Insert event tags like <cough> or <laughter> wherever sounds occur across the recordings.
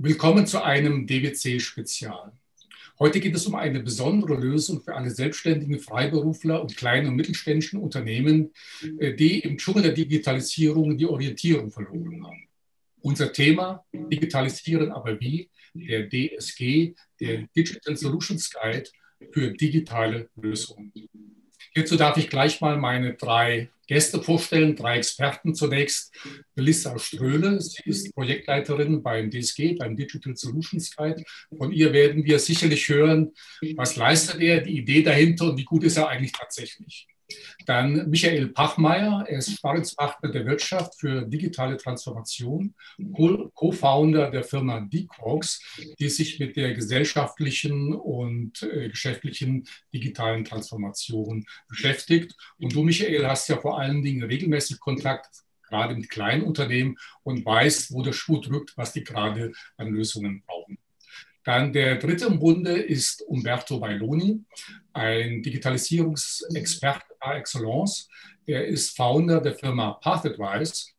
Willkommen zu einem DWC-Spezial. Heute geht es um eine besondere Lösung für alle selbstständigen Freiberufler und kleinen und mittelständischen Unternehmen, äh, die im Dschungel der Digitalisierung die Orientierung verloren haben. Unser Thema, Digitalisieren aber wie, der DSG, der Digital Solutions Guide für digitale Lösungen. Hierzu darf ich gleich mal meine drei Gäste vorstellen, drei Experten zunächst. Melissa Ströhle, sie ist Projektleiterin beim DSG, beim Digital Solutions Guide. Von ihr werden wir sicherlich hören, was leistet er, die Idee dahinter und wie gut ist er eigentlich tatsächlich. Dann Michael Pachmeier, er ist Sparingspartner der Wirtschaft für digitale Transformation, Co-Founder der Firma DeQuarks, die sich mit der gesellschaftlichen und äh, geschäftlichen digitalen Transformation beschäftigt. Und du, Michael, hast ja vor allen Dingen regelmäßig Kontakt gerade mit kleinen Unternehmen und weißt, wo der Schuh drückt, was die gerade an Lösungen brauchen. Dann der dritte im Bunde ist Umberto Bailoni, ein Digitalisierungsexperte par excellence. Er ist Founder der Firma PathAdvice.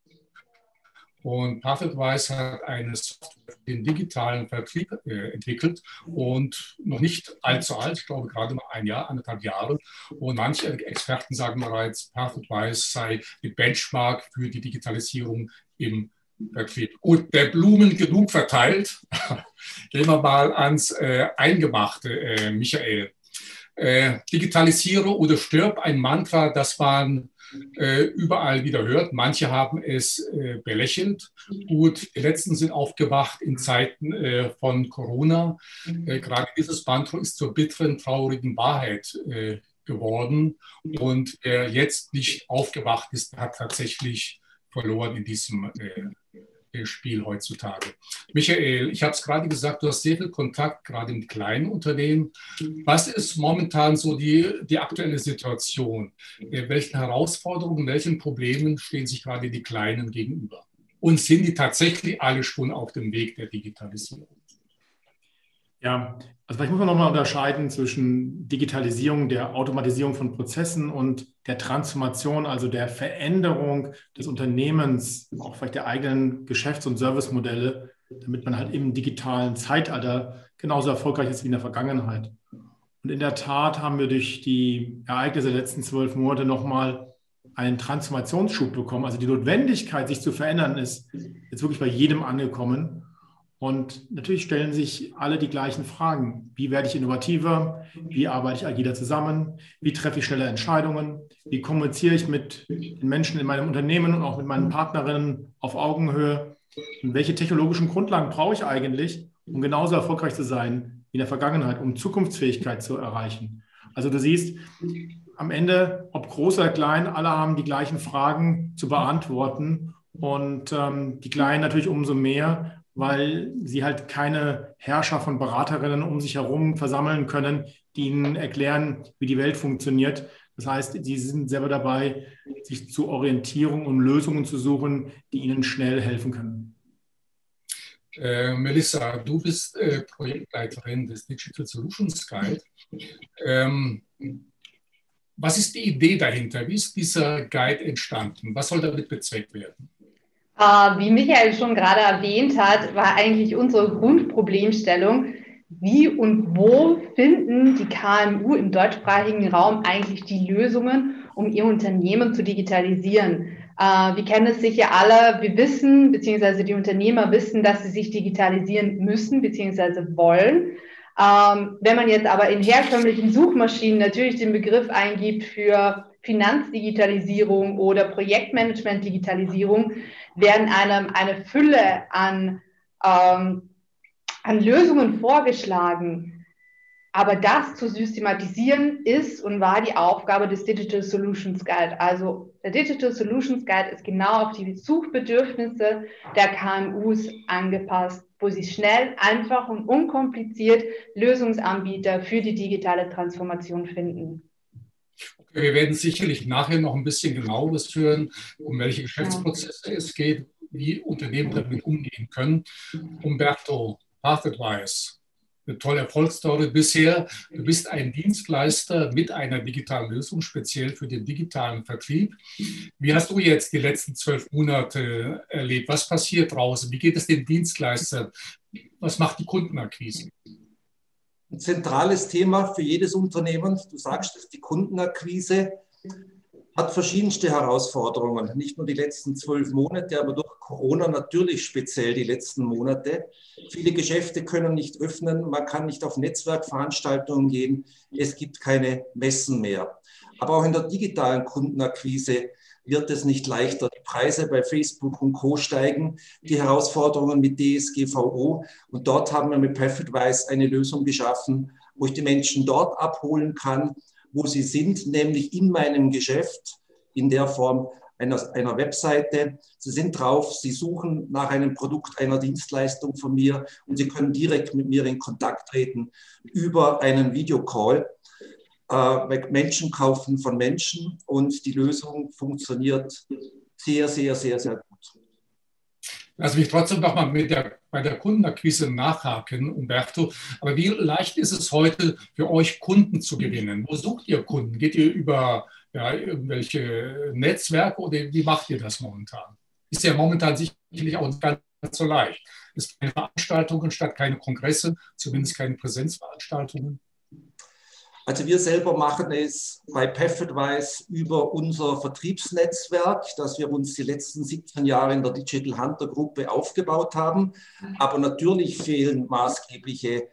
Und PathAdvice hat eine Software für den digitalen Vertrieb äh, entwickelt und noch nicht allzu alt, ich glaube gerade mal ein Jahr, anderthalb Jahre. Und manche Experten sagen bereits, PathAdvice sei die Benchmark für die Digitalisierung im Gut, der Blumen genug verteilt. <laughs> Gehen wir mal ans äh, Eingemachte, äh, Michael. Äh, digitalisiere oder stirb, ein Mantra, das man äh, überall wieder hört. Manche haben es äh, belächelt. Gut, die letzten sind aufgewacht in Zeiten äh, von Corona. Gerade dieses Mantra ist zur bitteren, traurigen Wahrheit geworden. Und wer jetzt nicht aufgewacht ist, hat tatsächlich verloren in diesem Spiel heutzutage. Michael, ich habe es gerade gesagt, du hast sehr viel Kontakt gerade mit kleinen Unternehmen. Was ist momentan so die, die aktuelle Situation? Äh, welchen Herausforderungen, welchen Problemen stehen sich gerade die Kleinen gegenüber? Und sind die tatsächlich alle schon auf dem Weg der Digitalisierung? Ja, also vielleicht muss man nochmal unterscheiden zwischen Digitalisierung, der Automatisierung von Prozessen und der Transformation, also der Veränderung des Unternehmens, auch vielleicht der eigenen Geschäfts- und Servicemodelle, damit man halt im digitalen Zeitalter genauso erfolgreich ist wie in der Vergangenheit. Und in der Tat haben wir durch die Ereignisse der letzten zwölf Monate nochmal einen Transformationsschub bekommen. Also die Notwendigkeit, sich zu verändern, ist jetzt wirklich bei jedem angekommen. Und natürlich stellen sich alle die gleichen Fragen. Wie werde ich innovativer? Wie arbeite ich agiler zusammen? Wie treffe ich schnelle Entscheidungen? Wie kommuniziere ich mit den Menschen in meinem Unternehmen und auch mit meinen Partnerinnen auf Augenhöhe? Und welche technologischen Grundlagen brauche ich eigentlich, um genauso erfolgreich zu sein wie in der Vergangenheit, um Zukunftsfähigkeit zu erreichen? Also du siehst, am Ende, ob groß oder klein, alle haben die gleichen Fragen zu beantworten. Und ähm, die Kleinen natürlich umso mehr, weil sie halt keine Herrscher von Beraterinnen um sich herum versammeln können, die ihnen erklären, wie die Welt funktioniert. Das heißt, sie sind selber dabei, sich zu Orientierung und Lösungen zu suchen, die ihnen schnell helfen können. Äh, Melissa, du bist äh, Projektleiterin des Digital Solutions Guide. Ähm, was ist die Idee dahinter? Wie ist dieser Guide entstanden? Was soll damit bezweckt werden? Äh, wie Michael schon gerade erwähnt hat, war eigentlich unsere Grundproblemstellung, wie und wo finden die KMU im deutschsprachigen Raum eigentlich die Lösungen, um ihr Unternehmen zu digitalisieren? Äh, wir kennen es sicher alle, wir wissen, beziehungsweise die Unternehmer wissen, dass sie sich digitalisieren müssen, beziehungsweise wollen. Ähm, wenn man jetzt aber in herkömmlichen Suchmaschinen natürlich den Begriff eingibt für Finanzdigitalisierung oder Projektmanagement-Digitalisierung, werden einem eine Fülle an, ähm, an Lösungen vorgeschlagen. Aber das zu systematisieren ist und war die Aufgabe des Digital Solutions Guide. Also der Digital Solutions Guide ist genau auf die Suchbedürfnisse der KMUs angepasst, wo sie schnell, einfach und unkompliziert Lösungsanbieter für die digitale Transformation finden. Wir werden sicherlich nachher noch ein bisschen genaueres hören, um welche Geschäftsprozesse es geht, wie Unternehmen damit umgehen können. Umberto, Path Advice, eine tolle Erfolgsstory bisher. Du bist ein Dienstleister mit einer digitalen Lösung, speziell für den digitalen Vertrieb. Wie hast du jetzt die letzten zwölf Monate erlebt? Was passiert draußen? Wie geht es den Dienstleistern? Was macht die Kundenakquise? Ein zentrales Thema für jedes Unternehmen, du sagst es, die Kundenakquise hat verschiedenste Herausforderungen. Nicht nur die letzten zwölf Monate, aber durch Corona natürlich speziell die letzten Monate. Viele Geschäfte können nicht öffnen, man kann nicht auf Netzwerkveranstaltungen gehen, es gibt keine Messen mehr. Aber auch in der digitalen Kundenakquise wird es nicht leichter. Die Preise bei Facebook und Co. steigen, die Herausforderungen mit DSGVO. Und dort haben wir mit PerfectWise eine Lösung geschaffen, wo ich die Menschen dort abholen kann, wo sie sind, nämlich in meinem Geschäft in der Form einer, einer Webseite. Sie sind drauf, Sie suchen nach einem Produkt, einer Dienstleistung von mir und Sie können direkt mit mir in Kontakt treten über einen Videocall. Äh, Menschen kaufen von Menschen und die Lösung funktioniert sehr, sehr, sehr, sehr gut. Lass mich trotzdem noch mal mit der, bei der Kundenakquise nachhaken, Umberto. Aber wie leicht ist es heute für euch, Kunden zu gewinnen? Wo sucht ihr Kunden? Geht ihr über ja, irgendwelche Netzwerke oder wie macht ihr das momentan? Ist ja momentan sicherlich auch nicht ganz so leicht. Es gibt keine Veranstaltungen statt keine Kongresse, zumindest keine Präsenzveranstaltungen. Also wir selber machen es bei PathAdvice über unser Vertriebsnetzwerk, das wir uns die letzten 17 Jahre in der Digital Hunter Gruppe aufgebaut haben. Aber natürlich fehlen maßgebliche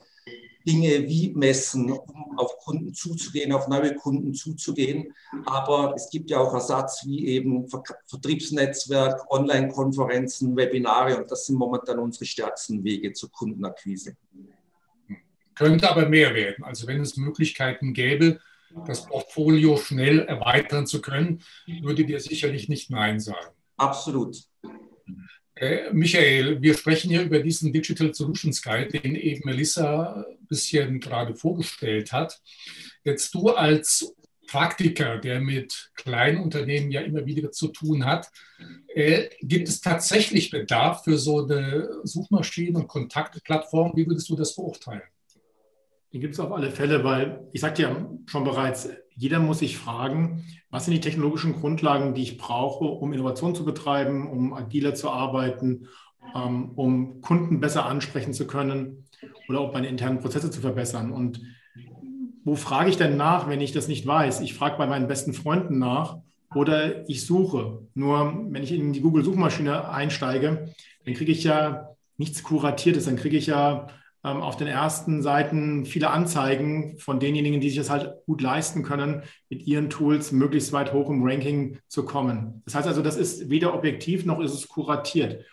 Dinge wie Messen, um auf Kunden zuzugehen, auf neue Kunden zuzugehen. Aber es gibt ja auch Ersatz wie eben Vertriebsnetzwerk, Online-Konferenzen, Webinare und das sind momentan unsere stärksten Wege zur Kundenakquise. Könnte aber mehr werden. Also wenn es Möglichkeiten gäbe, das Portfolio schnell erweitern zu können, würde dir sicherlich nicht Nein sagen. Absolut. Äh, Michael, wir sprechen hier über diesen Digital Solutions Guide, den eben Melissa ein bisschen gerade vorgestellt hat. Jetzt du als Praktiker, der mit kleinen Unternehmen ja immer wieder zu tun hat, äh, gibt es tatsächlich Bedarf für so eine Suchmaschinen- und Kontaktplattform? Wie würdest du das beurteilen? Den gibt es auf alle Fälle, weil ich sagte ja schon bereits, jeder muss sich fragen, was sind die technologischen Grundlagen, die ich brauche, um Innovation zu betreiben, um agiler zu arbeiten, ähm, um Kunden besser ansprechen zu können oder auch meine internen Prozesse zu verbessern. Und wo frage ich denn nach, wenn ich das nicht weiß? Ich frage bei meinen besten Freunden nach oder ich suche. Nur wenn ich in die Google-Suchmaschine einsteige, dann kriege ich ja nichts Kuratiertes, dann kriege ich ja auf den ersten Seiten viele Anzeigen von denjenigen, die sich das halt gut leisten können, mit ihren Tools möglichst weit hoch im Ranking zu kommen. Das heißt also, das ist weder objektiv noch ist es kuratiert.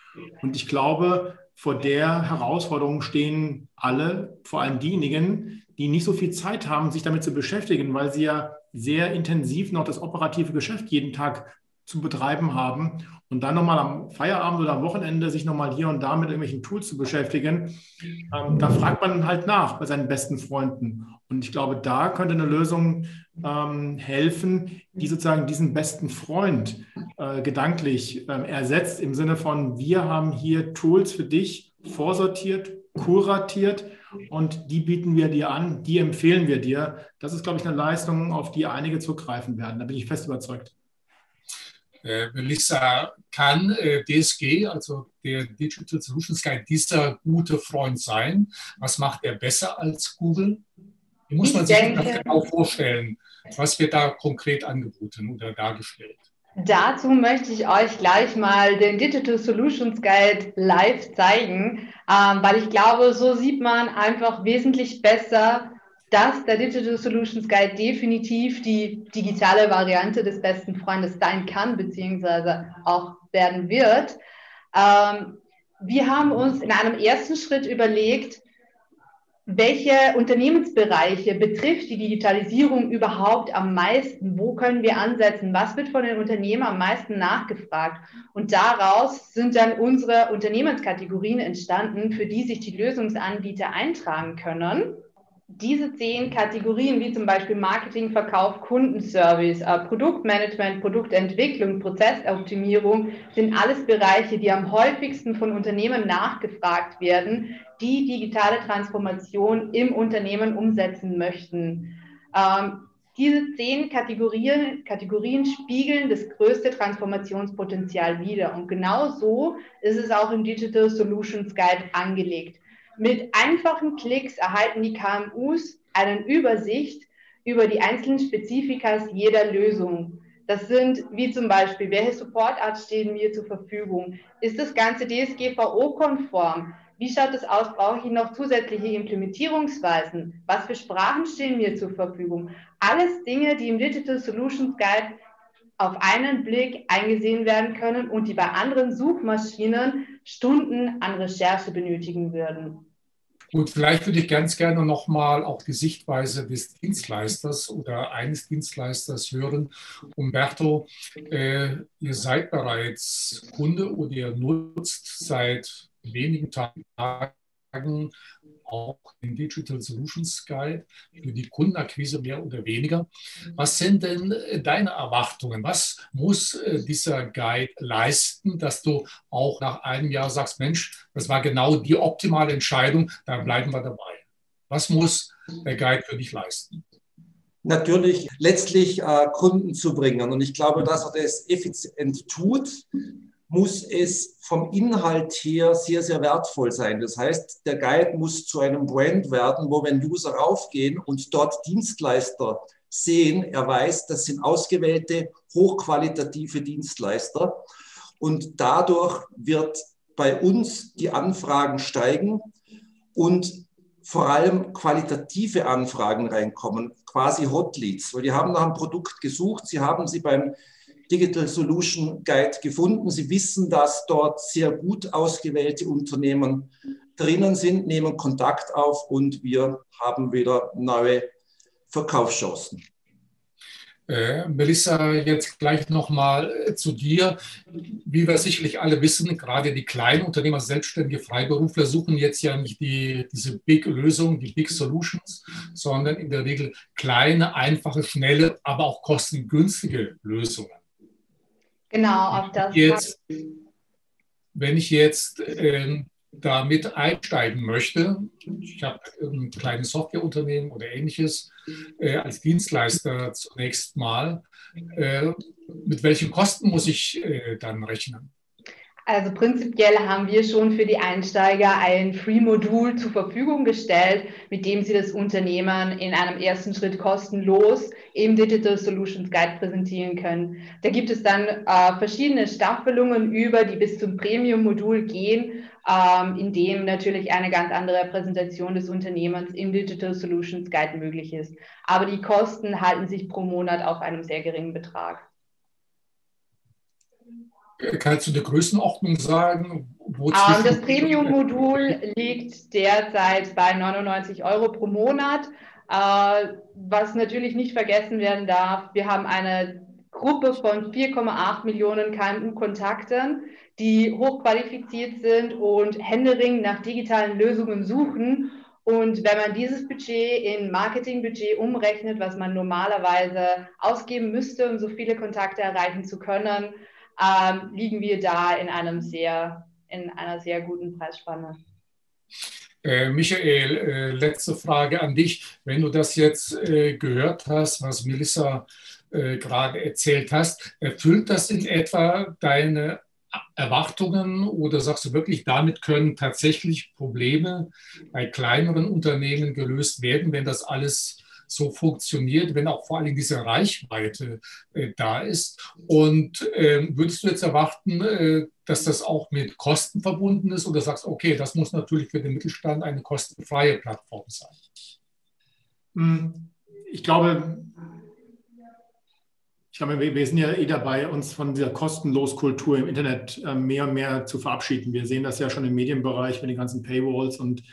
Und ich glaube, vor der Herausforderung stehen alle, vor allem diejenigen, die nicht so viel Zeit haben, sich damit zu beschäftigen, weil sie ja sehr intensiv noch das operative Geschäft jeden Tag zu betreiben haben und dann nochmal am Feierabend oder am Wochenende sich nochmal hier und da mit irgendwelchen Tools zu beschäftigen, ähm, da fragt man halt nach bei seinen besten Freunden. Und ich glaube, da könnte eine Lösung ähm, helfen, die sozusagen diesen besten Freund äh, gedanklich äh, ersetzt, im Sinne von, wir haben hier Tools für dich vorsortiert, kuratiert und die bieten wir dir an, die empfehlen wir dir. Das ist, glaube ich, eine Leistung, auf die einige zurückgreifen werden. Da bin ich fest überzeugt. Äh, Melissa, kann äh, DSG, also der Digital Solutions Guide, dieser gute Freund sein? Was macht er besser als Google? Wie muss man sich das genau vorstellen? Was wird da konkret angeboten oder dargestellt? Dazu möchte ich euch gleich mal den Digital Solutions Guide live zeigen, ähm, weil ich glaube, so sieht man einfach wesentlich besser, dass der Digital Solutions Guide definitiv die digitale Variante des besten Freundes sein kann, beziehungsweise auch werden wird. Ähm, wir haben uns in einem ersten Schritt überlegt, welche Unternehmensbereiche betrifft die Digitalisierung überhaupt am meisten? Wo können wir ansetzen? Was wird von den Unternehmen am meisten nachgefragt? Und daraus sind dann unsere Unternehmenskategorien entstanden, für die sich die Lösungsanbieter eintragen können diese zehn Kategorien, wie zum Beispiel Marketing, Verkauf, Kundenservice, äh, Produktmanagement, Produktentwicklung, Prozessoptimierung, sind alles Bereiche, die am häufigsten von Unternehmen nachgefragt werden, die digitale Transformation im Unternehmen umsetzen möchten. Ähm, diese zehn Kategorien, Kategorien spiegeln das größte Transformationspotenzial wider. Und genau so ist es auch im Digital Solutions Guide angelegt. Mit einfachen Klicks erhalten die KMUs eine Übersicht über die einzelnen Spezifikas jeder Lösung. Das sind wie zum Beispiel, welche Supportart stehen mir zur Verfügung? Ist das Ganze DSGVO-konform? Wie schaut es aus? Brauche ich noch zusätzliche Implementierungsweisen? Was für Sprachen stehen mir zur Verfügung? Alles Dinge, die im Digital Solutions Guide auf einen Blick eingesehen werden können und die bei anderen Suchmaschinen Stunden an Recherche benötigen würden. Gut, vielleicht würde ich ganz gerne nochmal auch die Sichtweise des Dienstleisters oder eines Dienstleisters hören. Umberto, äh, ihr seid bereits Kunde oder ihr nutzt seit wenigen Tagen auch den Digital Solutions Guide für die Kundenakquise mehr oder weniger. Was sind denn äh, deine Erwartungen? Was muss äh, dieser Guide leisten, dass du auch nach einem Jahr sagst, Mensch, das war genau die optimale Entscheidung, da bleiben wir dabei. Was muss der Guide für dich leisten? Natürlich letztlich äh, Kunden zu bringen. Und ich glaube, dass er das effizient tut, muss es vom Inhalt her sehr, sehr wertvoll sein. Das heißt, der Guide muss zu einem Brand werden, wo wenn User raufgehen und dort Dienstleister sehen, er weiß, das sind ausgewählte, hochqualitative Dienstleister. Und dadurch wird bei uns die Anfragen steigen und vor allem qualitative Anfragen reinkommen, quasi Hotleads, weil die haben nach einem Produkt gesucht, sie haben sie beim Digital Solution Guide gefunden. Sie wissen, dass dort sehr gut ausgewählte Unternehmen drinnen sind, nehmen Kontakt auf und wir haben wieder neue Verkaufschancen. Äh, Melissa, jetzt gleich nochmal äh, zu dir. Wie wir sicherlich alle wissen, gerade die kleinen Unternehmer, selbstständige Freiberufler suchen jetzt ja nicht die, diese Big-Lösung, die Big Solutions, sondern in der Regel kleine, einfache, schnelle, aber auch kostengünstige Lösungen. Genau, auf das. Jetzt, wenn ich jetzt äh, damit einsteigen möchte, ich habe ein kleines Softwareunternehmen oder ähnliches äh, als Dienstleister zunächst mal, äh, mit welchen Kosten muss ich äh, dann rechnen? Also prinzipiell haben wir schon für die Einsteiger ein Free-Modul zur Verfügung gestellt, mit dem sie das Unternehmen in einem ersten Schritt kostenlos im Digital Solutions Guide präsentieren können. Da gibt es dann äh, verschiedene Staffelungen über, die bis zum Premium-Modul gehen, ähm, in dem natürlich eine ganz andere Präsentation des Unternehmens im Digital Solutions Guide möglich ist. Aber die Kosten halten sich pro Monat auf einem sehr geringen Betrag. Kannst du eine Größenordnung sagen? Um, das Premium-Modul liegt derzeit bei 99 Euro pro Monat. Uh, was natürlich nicht vergessen werden darf, wir haben eine Gruppe von 4,8 Millionen KMU-Kontakten, die hochqualifiziert sind und händeringend nach digitalen Lösungen suchen. Und wenn man dieses Budget in Marketingbudget umrechnet, was man normalerweise ausgeben müsste, um so viele Kontakte erreichen zu können, ähm, liegen wir da in, einem sehr, in einer sehr guten Preisspanne. Äh, Michael, äh, letzte Frage an dich. Wenn du das jetzt äh, gehört hast, was Melissa äh, gerade erzählt hast, erfüllt das in etwa deine Erwartungen oder sagst du wirklich, damit können tatsächlich Probleme bei kleineren Unternehmen gelöst werden, wenn das alles so funktioniert, wenn auch vor allem diese Reichweite äh, da ist. Und äh, würdest du jetzt erwarten, äh, dass das auch mit Kosten verbunden ist oder sagst, okay, das muss natürlich für den Mittelstand eine kostenfreie Plattform sein? Hm, ich glaube, ich glaube, wir, sind ja eh dabei, uns von dieser Kostenloskultur im Internet äh, mehr und mehr zu verabschieden. Wir sehen das ja schon im Medienbereich mit den ganzen Paywalls. Und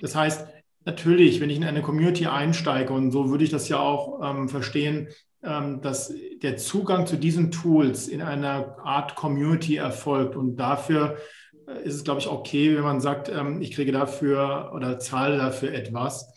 das heißt, Natürlich, wenn ich in eine Community einsteige, und so würde ich das ja auch ähm, verstehen, ähm, dass der Zugang zu diesen Tools in einer Art Community erfolgt. Und dafür äh, ist es, glaube ich, okay, wenn man sagt, ähm, ich kriege dafür oder zahle dafür etwas.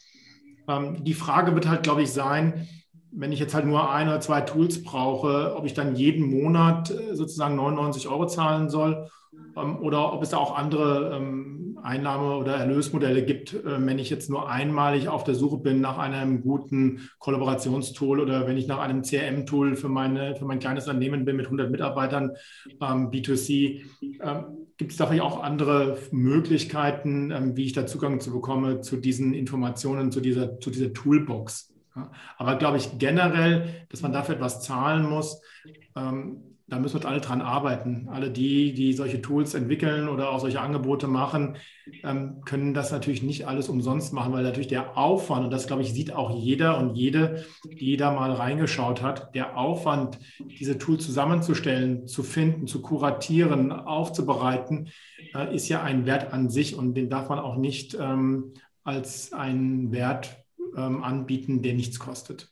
Ähm, die Frage wird halt, glaube ich, sein, wenn ich jetzt halt nur ein oder zwei Tools brauche, ob ich dann jeden Monat äh, sozusagen 99 Euro zahlen soll ähm, oder ob es da auch andere ähm, Einnahme- oder Erlösmodelle gibt, äh, wenn ich jetzt nur einmalig auf der Suche bin nach einem guten Kollaborationstool oder wenn ich nach einem CRM-Tool für, für mein kleines Unternehmen bin mit 100 Mitarbeitern, ähm, B2C. Gibt es da vielleicht auch andere Möglichkeiten, wie ich da Zugang zu bekomme zu diesen Informationen, zu dieser, zu dieser Toolbox? Aber glaube ich generell, dass man dafür etwas zahlen muss, da müssen wir alle dran arbeiten. Alle die, die solche Tools entwickeln oder auch solche Angebote machen, ähm, können das natürlich nicht alles umsonst machen, weil natürlich der Aufwand, und das glaube ich, sieht auch jeder und jede, die da mal reingeschaut hat, der Aufwand, diese Tools zusammenzustellen, zu finden, zu kuratieren, aufzubereiten, äh, ist ja ein Wert an sich und den darf man auch nicht ähm, als einen Wert ähm, anbieten, der nichts kostet.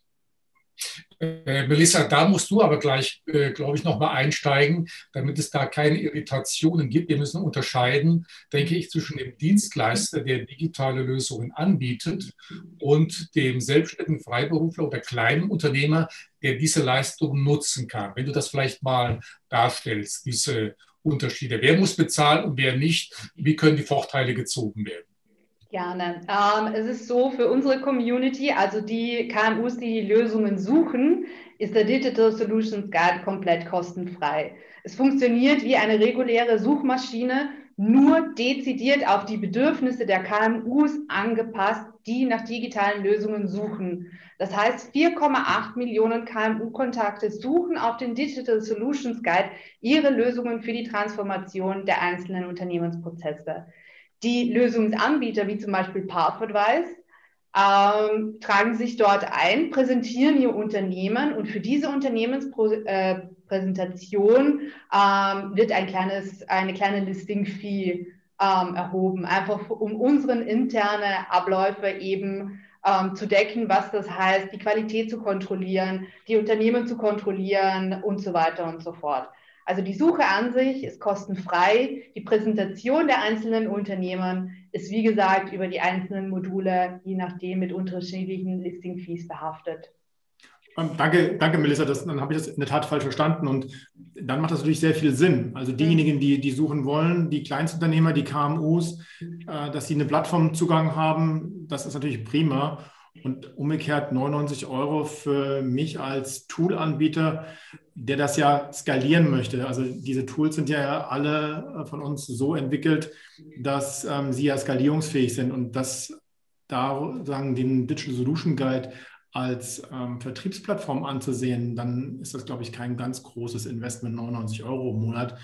Äh, Melissa, da musst du aber gleich, äh, glaube ich, nochmal einsteigen, damit es da keine Irritationen gibt. Wir müssen unterscheiden, denke ich, zwischen dem Dienstleister, der digitale Lösungen anbietet, und dem selbstständigen Freiberufler oder kleinen Unternehmer, der diese Leistung nutzen kann. Wenn du das vielleicht mal darstellst, diese Unterschiede. Wer muss bezahlen und wer nicht? Wie können die Vorteile gezogen werden? Gerne. Ähm, es ist so für unsere Community, also die KMUs, die die Lösungen suchen, ist der Digital Solutions Guide komplett kostenfrei. Es funktioniert wie eine reguläre Suchmaschine, nur dezidiert auf die Bedürfnisse der KMUs angepasst, die nach digitalen Lösungen suchen. Das heißt, 4,8 Millionen KMU-Kontakte suchen auf den Digital Solutions Guide ihre Lösungen für die Transformation der einzelnen Unternehmensprozesse. Die Lösungsanbieter, wie zum Beispiel Pathadvice, ähm, tragen sich dort ein, präsentieren ihr Unternehmen und für diese Unternehmenspräsentation ähm, wird ein kleines, eine kleine Listing-Fee ähm, erhoben, einfach um unseren interne Abläufe eben ähm, zu decken, was das heißt, die Qualität zu kontrollieren, die Unternehmen zu kontrollieren und so weiter und so fort. Also die Suche an sich ist kostenfrei. Die Präsentation der einzelnen Unternehmen ist, wie gesagt, über die einzelnen Module, je nachdem, mit unterschiedlichen Listing-Fees behaftet. Danke, danke, Melissa. Das, dann habe ich das in der Tat falsch verstanden. Und dann macht das natürlich sehr viel Sinn. Also diejenigen, die, die suchen wollen, die Kleinstunternehmer, die KMUs, äh, dass sie eine Plattformzugang haben, das ist natürlich prima. Und umgekehrt 99 Euro für mich als Toolanbieter, der das ja skalieren möchte. Also diese Tools sind ja alle von uns so entwickelt, dass ähm, sie ja skalierungsfähig sind und das da sagen den Digital Solution Guide als ähm, Vertriebsplattform anzusehen, dann ist das, glaube ich, kein ganz großes Investment, 99 Euro im Monat.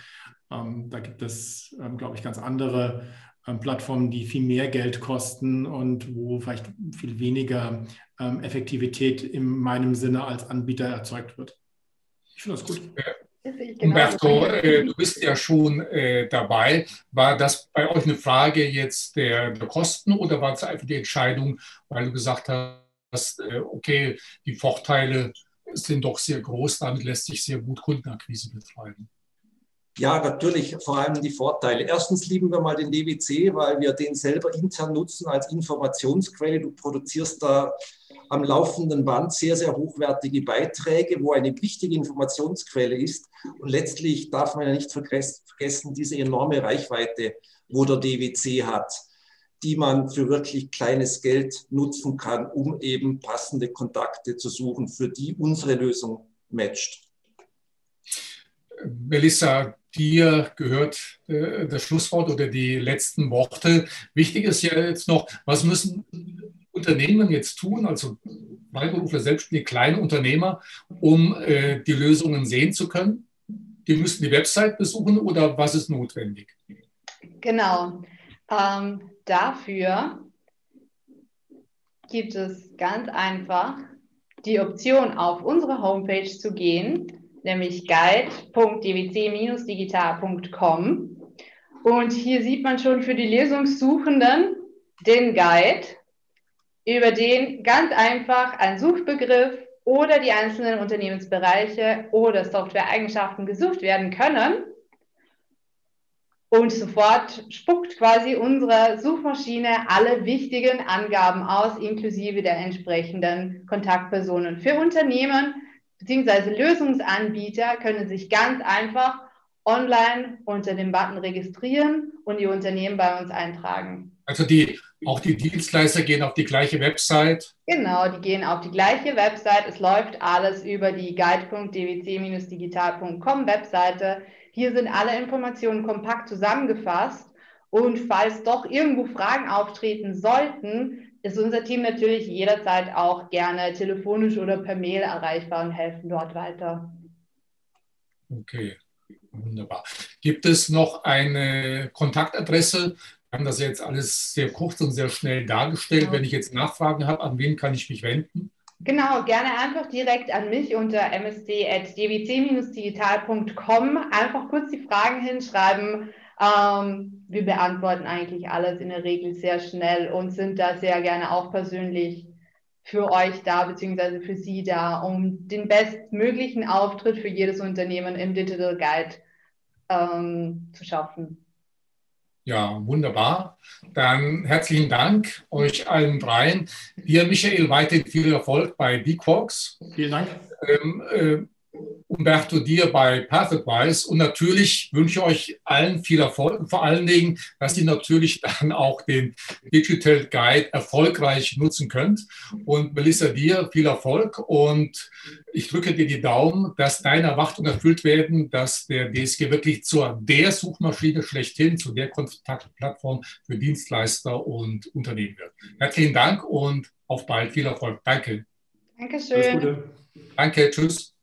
Ähm, da gibt es, ähm, glaube ich, ganz andere Plattformen, die viel mehr Geld kosten und wo vielleicht viel weniger ähm, Effektivität in meinem Sinne als Anbieter erzeugt wird. Ich finde das gut. Umberto, äh, du bist ja schon äh, dabei. War das bei euch eine Frage jetzt der, der Kosten oder war es einfach die Entscheidung, weil du gesagt hast, äh, okay, die Vorteile sind doch sehr groß, damit lässt sich sehr gut Kundenakquise betreiben? Ja, natürlich, vor allem die Vorteile. Erstens lieben wir mal den DWC, weil wir den selber intern nutzen als Informationsquelle. Du produzierst da am laufenden Band sehr, sehr hochwertige Beiträge, wo eine wichtige Informationsquelle ist. Und letztlich darf man ja nicht vergessen, diese enorme Reichweite, wo der DWC hat, die man für wirklich kleines Geld nutzen kann, um eben passende Kontakte zu suchen, für die unsere Lösung matcht. Melissa, dir gehört äh, das Schlusswort oder die letzten Worte. Wichtig ist ja jetzt noch, was müssen Unternehmen jetzt tun, also Freiberufler, selbstständige kleine Unternehmer, um äh, die Lösungen sehen zu können? Die müssten die Website besuchen oder was ist notwendig? Genau. Ähm, dafür gibt es ganz einfach die Option, auf unsere Homepage zu gehen nämlich guide.dwc-digital.com. Und hier sieht man schon für die Lesungssuchenden den Guide, über den ganz einfach ein Suchbegriff oder die einzelnen Unternehmensbereiche oder Softwareeigenschaften gesucht werden können. Und sofort spuckt quasi unsere Suchmaschine alle wichtigen Angaben aus, inklusive der entsprechenden Kontaktpersonen. Für Unternehmen bzw. Lösungsanbieter können sich ganz einfach online unter dem Button registrieren und die Unternehmen bei uns eintragen. Also die, auch die Dienstleister gehen auf die gleiche Website? Genau, die gehen auf die gleiche Website. Es läuft alles über die guide.dwc-digital.com Webseite. Hier sind alle Informationen kompakt zusammengefasst. Und falls doch irgendwo Fragen auftreten sollten, ist unser Team natürlich jederzeit auch gerne telefonisch oder per Mail erreichbar und helfen dort weiter. Okay, wunderbar. Gibt es noch eine Kontaktadresse? Wir haben das jetzt alles sehr kurz und sehr schnell dargestellt. Ja. Wenn ich jetzt Nachfragen habe, an wen kann ich mich wenden? Genau, gerne einfach direkt an mich unter msd.dwc-digital.com. Einfach kurz die Fragen hinschreiben. Ähm, wir beantworten eigentlich alles in der Regel sehr schnell und sind da sehr gerne auch persönlich für euch da, beziehungsweise für Sie da, um den bestmöglichen Auftritt für jedes Unternehmen im Digital Guide ähm, zu schaffen. Ja, wunderbar. Dann herzlichen Dank euch allen dreien. Dir, Michael, weiterhin viel Erfolg bei DQuarks. Vielen Dank. Ähm, äh, Umberto dir bei PathAdvice und natürlich wünsche ich euch allen viel Erfolg, vor allen Dingen, dass ihr natürlich dann auch den Digital Guide erfolgreich nutzen könnt. Und Melissa, dir viel Erfolg und ich drücke dir die Daumen, dass deine Erwartungen erfüllt werden, dass der DSG wirklich zur der Suchmaschine schlechthin, zu der Kontaktplattform für Dienstleister und Unternehmen wird. Herzlichen Dank und auf bald, viel Erfolg. Danke. Dankeschön. Danke, tschüss.